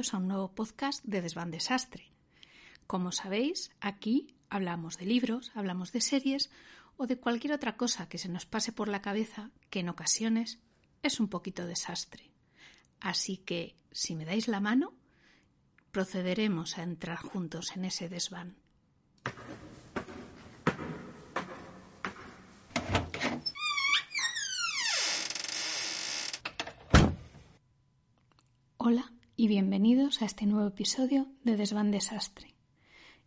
a un nuevo podcast de Desván Desastre. Como sabéis, aquí hablamos de libros, hablamos de series o de cualquier otra cosa que se nos pase por la cabeza que en ocasiones es un poquito desastre. Así que, si me dais la mano, procederemos a entrar juntos en ese desván. Hola y bienvenidos a este nuevo episodio de Desván Desastre.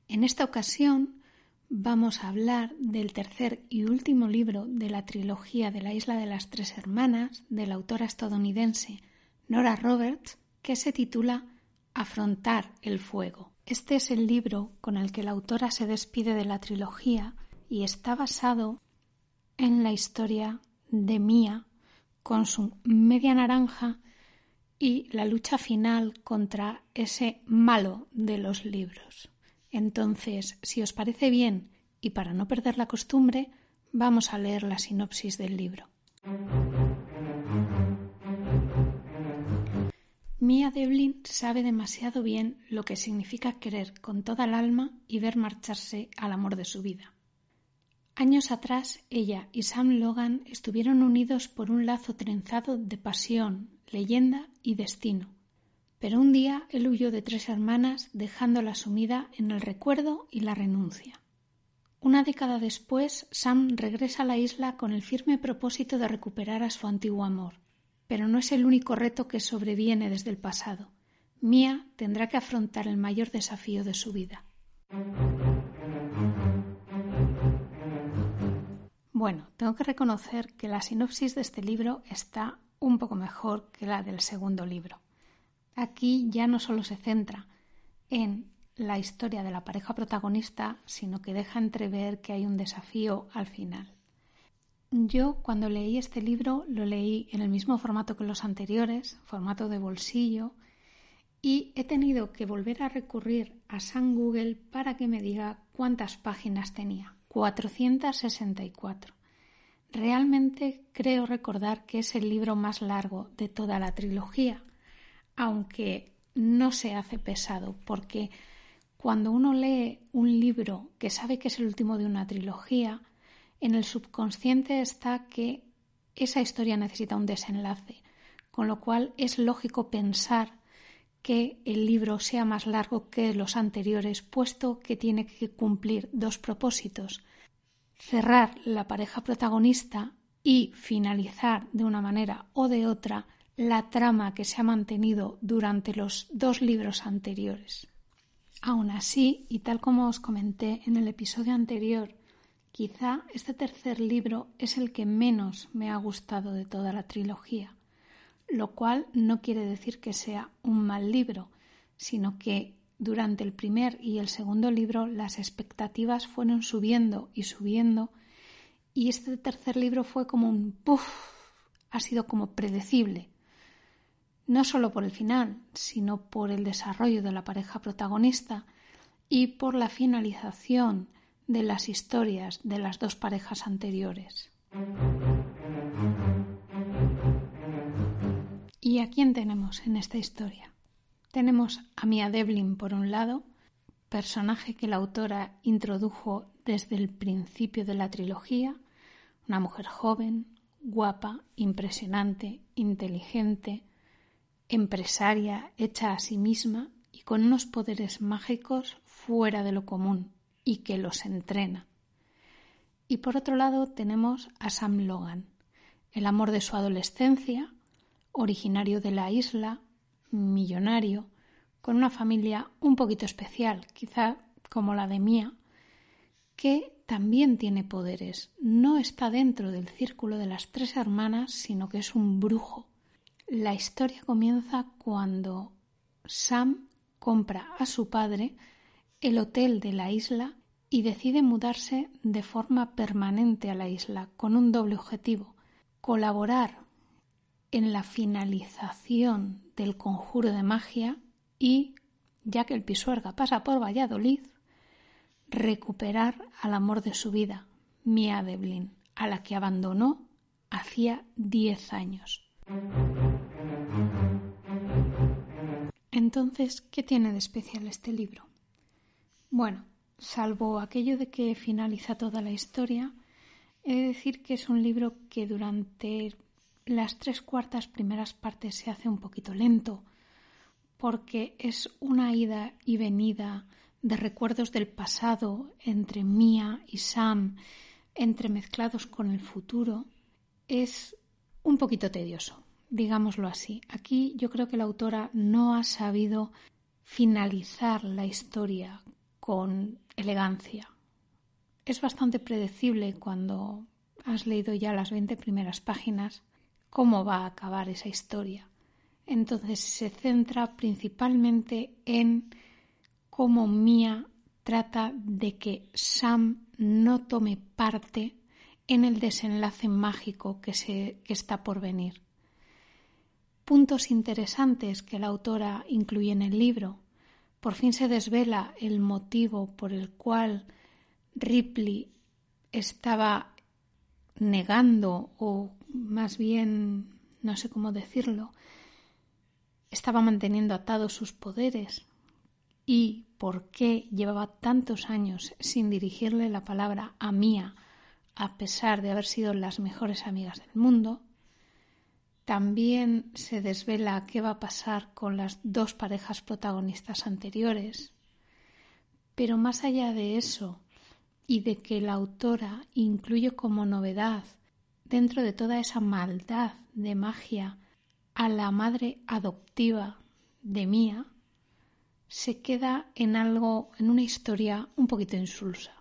En esta ocasión vamos a hablar del tercer y último libro de la trilogía de la Isla de las Tres Hermanas de la autora estadounidense Nora Roberts, que se titula Afrontar el fuego. Este es el libro con el que la autora se despide de la trilogía y está basado en la historia de Mia con su media naranja y la lucha final contra ese malo de los libros. Entonces, si os parece bien y para no perder la costumbre, vamos a leer la sinopsis del libro. Mia Devlin sabe demasiado bien lo que significa querer con toda el alma y ver marcharse al amor de su vida. Años atrás, ella y Sam Logan estuvieron unidos por un lazo trenzado de pasión, leyenda y destino. Pero un día él huyó de tres hermanas, dejándola sumida en el recuerdo y la renuncia. Una década después, Sam regresa a la isla con el firme propósito de recuperar a su antiguo amor. Pero no es el único reto que sobreviene desde el pasado. Mia tendrá que afrontar el mayor desafío de su vida. Bueno, tengo que reconocer que la sinopsis de este libro está un poco mejor que la del segundo libro. Aquí ya no solo se centra en la historia de la pareja protagonista, sino que deja entrever que hay un desafío al final. Yo cuando leí este libro lo leí en el mismo formato que los anteriores, formato de bolsillo, y he tenido que volver a recurrir a San Google para que me diga cuántas páginas tenía. 464. Realmente creo recordar que es el libro más largo de toda la trilogía, aunque no se hace pesado, porque cuando uno lee un libro que sabe que es el último de una trilogía, en el subconsciente está que esa historia necesita un desenlace, con lo cual es lógico pensar que el libro sea más largo que los anteriores, puesto que tiene que cumplir dos propósitos cerrar la pareja protagonista y finalizar de una manera o de otra la trama que se ha mantenido durante los dos libros anteriores. Aún así, y tal como os comenté en el episodio anterior, quizá este tercer libro es el que menos me ha gustado de toda la trilogía, lo cual no quiere decir que sea un mal libro, sino que durante el primer y el segundo libro las expectativas fueron subiendo y subiendo y este tercer libro fue como un puff, ha sido como predecible, no solo por el final, sino por el desarrollo de la pareja protagonista y por la finalización de las historias de las dos parejas anteriores. ¿Y a quién tenemos en esta historia? Tenemos a Mia Devlin por un lado, personaje que la autora introdujo desde el principio de la trilogía, una mujer joven, guapa, impresionante, inteligente, empresaria, hecha a sí misma y con unos poderes mágicos fuera de lo común y que los entrena. Y por otro lado tenemos a Sam Logan, el amor de su adolescencia, originario de la isla, millonario, con una familia un poquito especial, quizá como la de Mía, que también tiene poderes. No está dentro del círculo de las tres hermanas, sino que es un brujo. La historia comienza cuando Sam compra a su padre el hotel de la isla y decide mudarse de forma permanente a la isla con un doble objetivo, colaborar en la finalización del conjuro de magia y, ya que el Pisuerga pasa por Valladolid, recuperar al amor de su vida, Mia Devlin, a la que abandonó hacía diez años. Entonces, ¿qué tiene de especial este libro? Bueno, salvo aquello de que finaliza toda la historia, he de decir que es un libro que durante las tres cuartas primeras partes se hace un poquito lento, porque es una ida y venida de recuerdos del pasado entre Mia y Sam, entremezclados con el futuro, es un poquito tedioso, digámoslo así. Aquí yo creo que la autora no ha sabido finalizar la historia con elegancia. Es bastante predecible cuando has leído ya las 20 primeras páginas cómo va a acabar esa historia. Entonces se centra principalmente en cómo Mia trata de que Sam no tome parte en el desenlace mágico que, se, que está por venir. Puntos interesantes que la autora incluye en el libro por fin se desvela el motivo por el cual Ripley estaba negando o más bien no sé cómo decirlo, estaba manteniendo atados sus poderes y por qué llevaba tantos años sin dirigirle la palabra a Mía a pesar de haber sido las mejores amigas del mundo, también se desvela qué va a pasar con las dos parejas protagonistas anteriores. Pero más allá de eso, y de que la autora incluye como novedad dentro de toda esa maldad de magia a la madre adoptiva de Mía, se queda en algo, en una historia un poquito insulsa.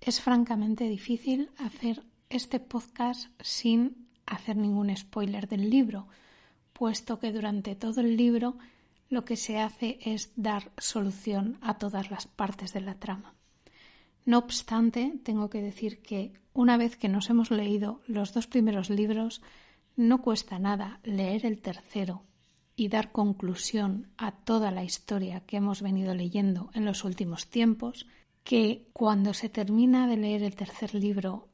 Es francamente difícil hacer este podcast sin hacer ningún spoiler del libro, puesto que durante todo el libro lo que se hace es dar solución a todas las partes de la trama. No obstante, tengo que decir que una vez que nos hemos leído los dos primeros libros, no cuesta nada leer el tercero y dar conclusión a toda la historia que hemos venido leyendo en los últimos tiempos, que cuando se termina de leer el tercer libro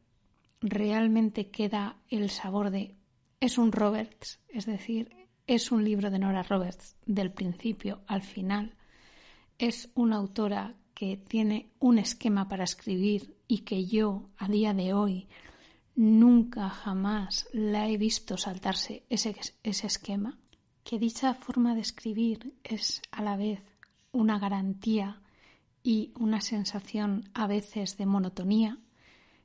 realmente queda el sabor de es un Roberts, es decir, es un libro de Nora Roberts del principio al final. Es una autora que tiene un esquema para escribir y que yo a día de hoy nunca jamás la he visto saltarse ese, esquema. Que dicha forma de escribir es a la vez una garantía y una sensación a veces de monotonía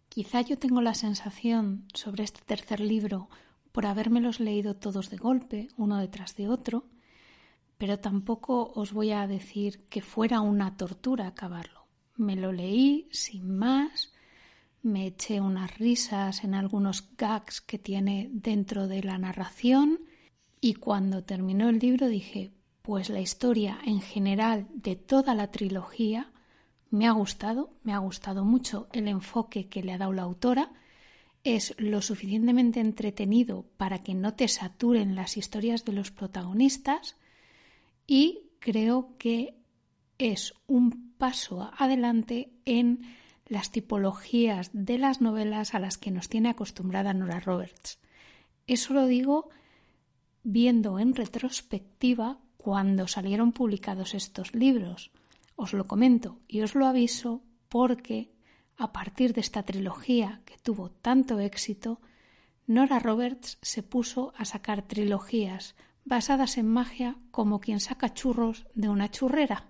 Quizá yo tengo la sensación sobre este tercer libro por habérmelos leído todos de golpe, uno detrás de otro, pero tampoco os voy a decir que fuera una tortura acabarlo. Me lo leí sin más, me eché unas risas en algunos gags que tiene dentro de la narración y cuando terminó el libro dije, pues la historia en general de toda la trilogía me ha gustado, me ha gustado mucho el enfoque que le ha dado la autora. Es lo suficientemente entretenido para que no te saturen las historias de los protagonistas y creo que es un paso adelante en las tipologías de las novelas a las que nos tiene acostumbrada Nora Roberts. Eso lo digo viendo en retrospectiva cuando salieron publicados estos libros. Os lo comento y os lo aviso porque a partir de esta trilogía que tuvo tanto éxito, Nora Roberts se puso a sacar trilogías basadas en magia como quien saca churros de una churrera.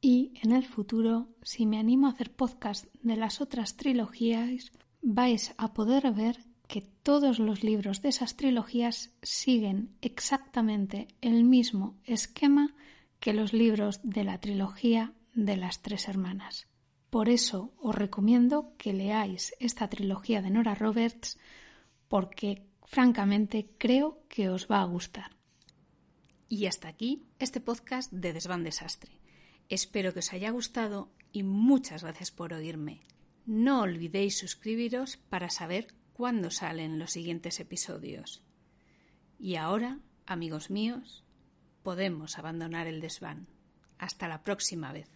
Y en el futuro, si me animo a hacer podcast de las otras trilogías, vais a poder ver que todos los libros de esas trilogías siguen exactamente el mismo esquema que los libros de la trilogía de las tres hermanas. Por eso os recomiendo que leáis esta trilogía de Nora Roberts porque francamente creo que os va a gustar. Y hasta aquí este podcast de Desván Desastre. Espero que os haya gustado y muchas gracias por oírme. No olvidéis suscribiros para saber cuándo salen los siguientes episodios. Y ahora, amigos míos, podemos abandonar el desván. Hasta la próxima vez.